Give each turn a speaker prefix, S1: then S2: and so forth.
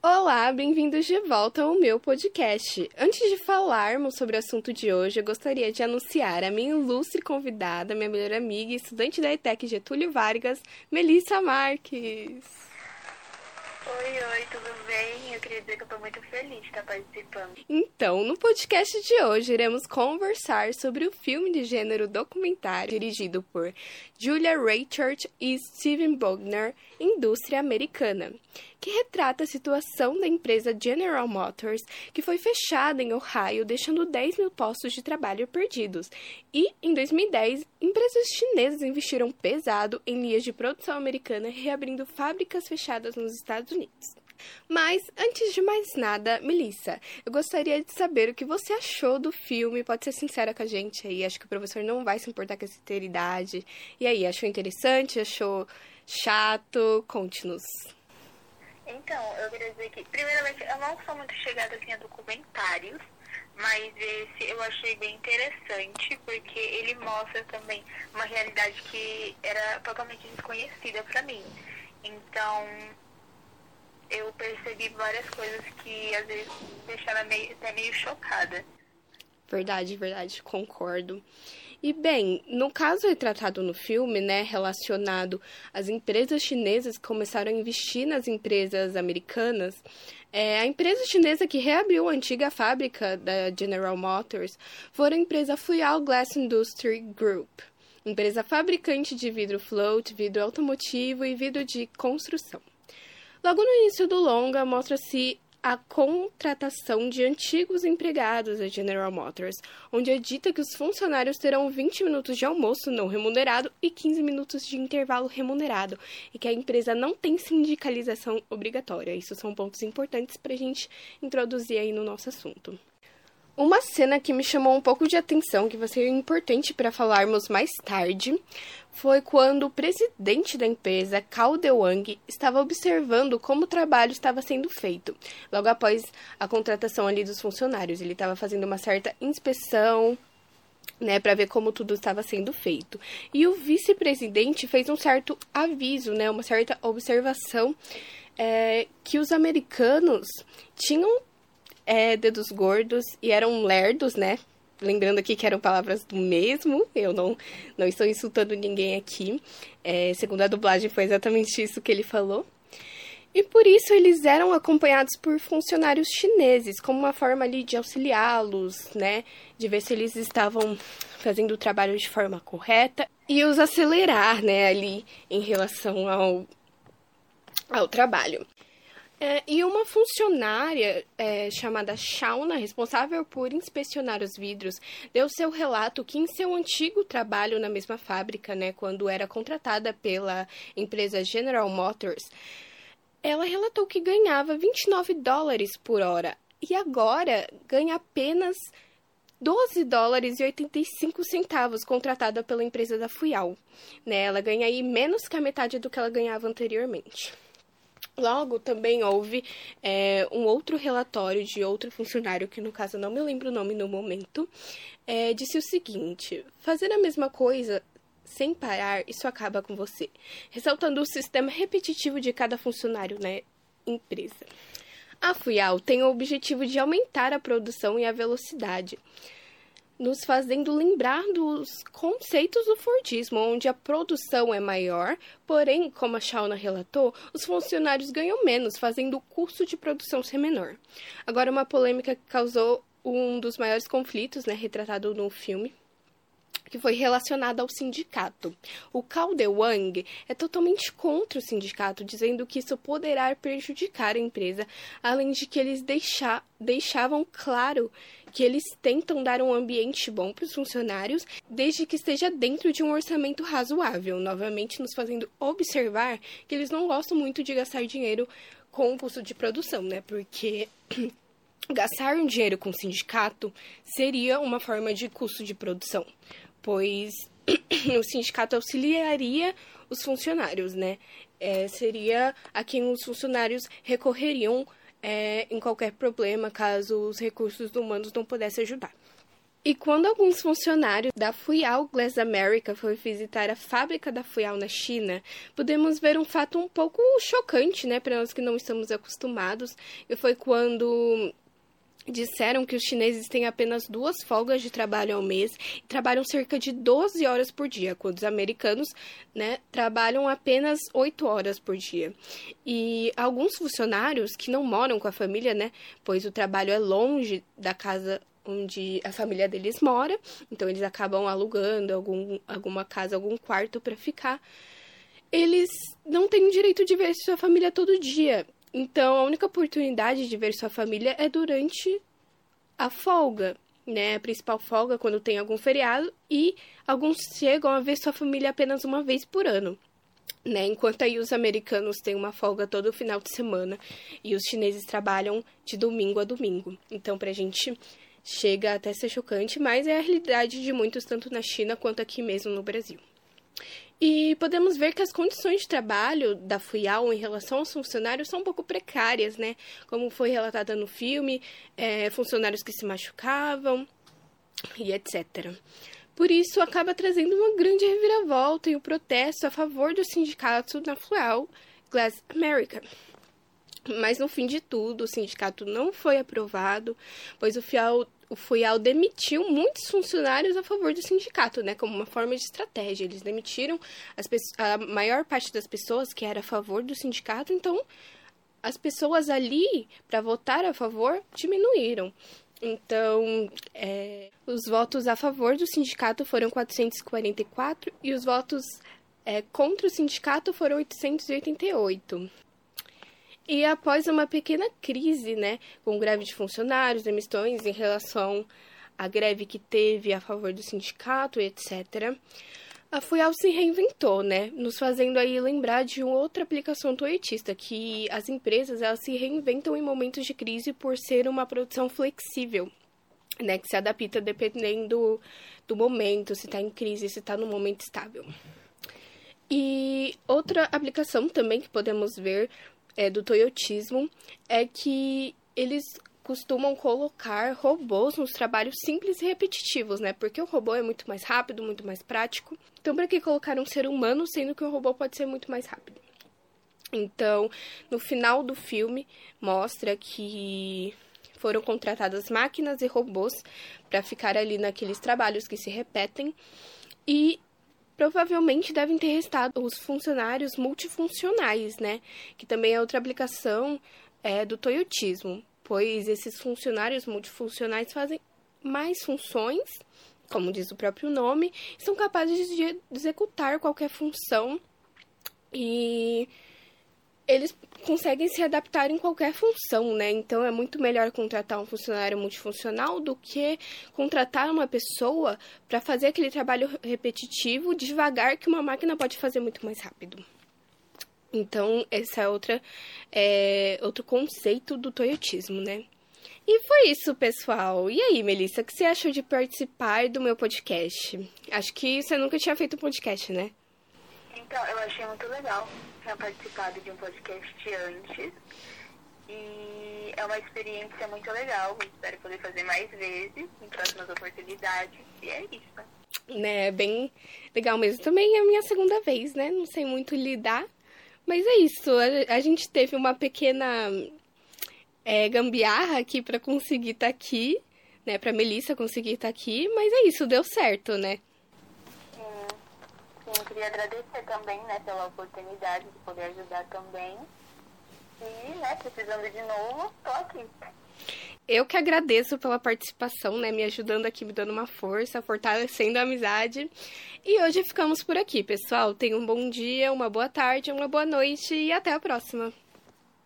S1: Olá, bem-vindos de volta ao meu podcast. Antes de falarmos sobre o assunto de hoje, eu gostaria de anunciar a minha ilustre convidada, minha melhor amiga e estudante da ETEC Getúlio Vargas, Melissa Marques.
S2: Oi, oi, tudo bem? Eu queria dizer que eu tô muito feliz de estar participando.
S1: Então, no podcast de hoje, iremos conversar sobre o filme de gênero documentário dirigido por Julia Reichert e Steven Bogner, Indústria Americana, que retrata a situação da empresa General Motors, que foi fechada em Ohio, deixando 10 mil postos de trabalho perdidos. E, em 2010, empresas chinesas investiram pesado em linhas de produção americana, reabrindo fábricas fechadas nos Estados Unidos. Mas, antes de mais nada, Melissa, eu gostaria de saber o que você achou do filme. Pode ser sincera com a gente aí. Acho que o professor não vai se importar com essa sinceridade. E aí, achou interessante? Achou chato? Conte-nos.
S2: Então, eu queria dizer que, primeiramente, eu não sou muito chegada assim, a documentários, mas esse eu achei bem interessante, porque ele mostra também uma realidade que era totalmente desconhecida para mim. Então, eu percebi várias coisas que às vezes deixaram meio, até meio chocada.
S1: Verdade, verdade, concordo. E bem, no caso retratado no filme, né, relacionado às empresas chinesas que começaram a investir nas empresas americanas, é, a empresa chinesa que reabriu a antiga fábrica da General Motors foi a empresa Flual Glass Industry Group, empresa fabricante de vidro float, vidro automotivo e vidro de construção. Logo no início do longa, mostra-se a contratação de antigos empregados da General Motors, onde é dita que os funcionários terão 20 minutos de almoço não remunerado e 15 minutos de intervalo remunerado, e que a empresa não tem sindicalização obrigatória. Isso são pontos importantes para a gente introduzir aí no nosso assunto. Uma cena que me chamou um pouco de atenção, que vai ser importante para falarmos mais tarde, foi quando o presidente da empresa, Cao Dewang, estava observando como o trabalho estava sendo feito, logo após a contratação ali dos funcionários. Ele estava fazendo uma certa inspeção, né, para ver como tudo estava sendo feito. E o vice-presidente fez um certo aviso, né, uma certa observação é, que os americanos tinham é, dedos gordos e eram lerdos, né? Lembrando aqui que eram palavras do mesmo, eu não, não estou insultando ninguém aqui. É, segundo a dublagem, foi exatamente isso que ele falou. E por isso eles eram acompanhados por funcionários chineses, como uma forma ali de auxiliá-los, né? De ver se eles estavam fazendo o trabalho de forma correta e os acelerar, né, ali em relação ao, ao trabalho. É, e uma funcionária é, chamada Shauna, responsável por inspecionar os vidros, deu seu relato que em seu antigo trabalho na mesma fábrica, né, quando era contratada pela empresa General Motors, ela relatou que ganhava 29 dólares por hora e agora ganha apenas 12 dólares e 85 centavos contratada pela empresa da Fuyal. Né, ela ganha aí menos que a metade do que ela ganhava anteriormente. Logo, também houve é, um outro relatório de outro funcionário, que no caso não me lembro o nome no momento, é, disse o seguinte: fazer a mesma coisa sem parar, isso acaba com você, ressaltando o sistema repetitivo de cada funcionário na empresa. A FUIAL tem o objetivo de aumentar a produção e a velocidade nos fazendo lembrar dos conceitos do Fordismo, onde a produção é maior, porém, como a Shauna relatou, os funcionários ganham menos, fazendo o custo de produção ser menor. Agora, uma polêmica que causou um dos maiores conflitos, né, retratado no filme, que foi relacionada ao sindicato. O Calde Wang é totalmente contra o sindicato, dizendo que isso poderá prejudicar a empresa, além de que eles deixavam claro que eles tentam dar um ambiente bom para os funcionários, desde que esteja dentro de um orçamento razoável, novamente nos fazendo observar que eles não gostam muito de gastar dinheiro com o custo de produção, né? Porque gastar um dinheiro com o sindicato seria uma forma de custo de produção pois o sindicato auxiliaria os funcionários, né? É, seria a quem os funcionários recorreriam é, em qualquer problema caso os recursos humanos não pudessem ajudar. E quando alguns funcionários da Fuyao Glass America foram visitar a fábrica da Fuyao na China, podemos ver um fato um pouco chocante, né, para nós que não estamos acostumados. E foi quando disseram que os chineses têm apenas duas folgas de trabalho ao mês e trabalham cerca de 12 horas por dia, quando os americanos né, trabalham apenas 8 horas por dia. E alguns funcionários que não moram com a família, né, pois o trabalho é longe da casa onde a família deles mora, então eles acabam alugando algum, alguma casa, algum quarto para ficar. Eles não têm o direito de ver sua família todo dia. Então, a única oportunidade de ver sua família é durante a folga, né? A principal folga quando tem algum feriado e alguns chegam a ver sua família apenas uma vez por ano. Né? Enquanto aí os americanos têm uma folga todo final de semana e os chineses trabalham de domingo a domingo. Então, pra gente chega até a ser chocante, mas é a realidade de muitos, tanto na China quanto aqui mesmo no Brasil. E podemos ver que as condições de trabalho da FUIAL em relação aos funcionários são um pouco precárias, né? Como foi relatada no filme, é, funcionários que se machucavam e etc. Por isso, acaba trazendo uma grande reviravolta e o um protesto a favor do sindicato na FUIAL Glass America. Mas no fim de tudo, o sindicato não foi aprovado, pois o FIAL o FUIAL demitiu muitos funcionários a favor do sindicato, né, como uma forma de estratégia. Eles demitiram a maior parte das pessoas que era a favor do sindicato, então as pessoas ali para votar a favor diminuíram. Então, é, os votos a favor do sindicato foram 444 e os votos é, contra o sindicato foram 888. E após uma pequena crise, né, com greve de funcionários, emissões em relação à greve que teve a favor do sindicato, etc., a FUIAL se reinventou, né, nos fazendo aí lembrar de outra aplicação toyotista, que as empresas elas se reinventam em momentos de crise por ser uma produção flexível, né, que se adapta dependendo do momento, se está em crise, se está no momento estável. E outra aplicação também que podemos ver é, do toyotismo é que eles costumam colocar robôs nos trabalhos simples e repetitivos, né? Porque o robô é muito mais rápido, muito mais prático. Então, para que colocar um ser humano, sendo que o robô pode ser muito mais rápido? Então, no final do filme, mostra que foram contratadas máquinas e robôs para ficar ali naqueles trabalhos que se repetem. E provavelmente devem ter restado os funcionários multifuncionais, né? Que também é outra aplicação é, do toyotismo, pois esses funcionários multifuncionais fazem mais funções, como diz o próprio nome, são capazes de executar qualquer função e eles conseguem se adaptar em qualquer função, né? Então é muito melhor contratar um funcionário multifuncional do que contratar uma pessoa para fazer aquele trabalho repetitivo devagar que uma máquina pode fazer muito mais rápido. Então, esse é, outra, é outro conceito do toyotismo, né? E foi isso, pessoal. E aí, Melissa, o que você achou de participar do meu podcast? Acho que você nunca tinha feito um podcast, né?
S2: Então, eu achei muito legal tinha participado de um podcast antes. E é uma experiência muito legal. espero poder fazer mais vezes, em próximas oportunidades. E é isso.
S1: Né, bem legal mesmo. Também é a minha segunda vez, né? Não sei muito lidar. Mas é isso. A, a gente teve uma pequena é, gambiarra aqui para conseguir estar tá aqui, né? Pra Melissa conseguir estar tá aqui. Mas é isso, deu certo, né?
S2: Sim, queria agradecer também, né, pela oportunidade de poder ajudar também. E, né, precisando de novo, tô aqui.
S1: Eu que agradeço pela participação, né, me ajudando aqui, me dando uma força, fortalecendo a amizade. E hoje ficamos por aqui, pessoal. Tenham um bom dia, uma boa tarde, uma boa noite e até a próxima.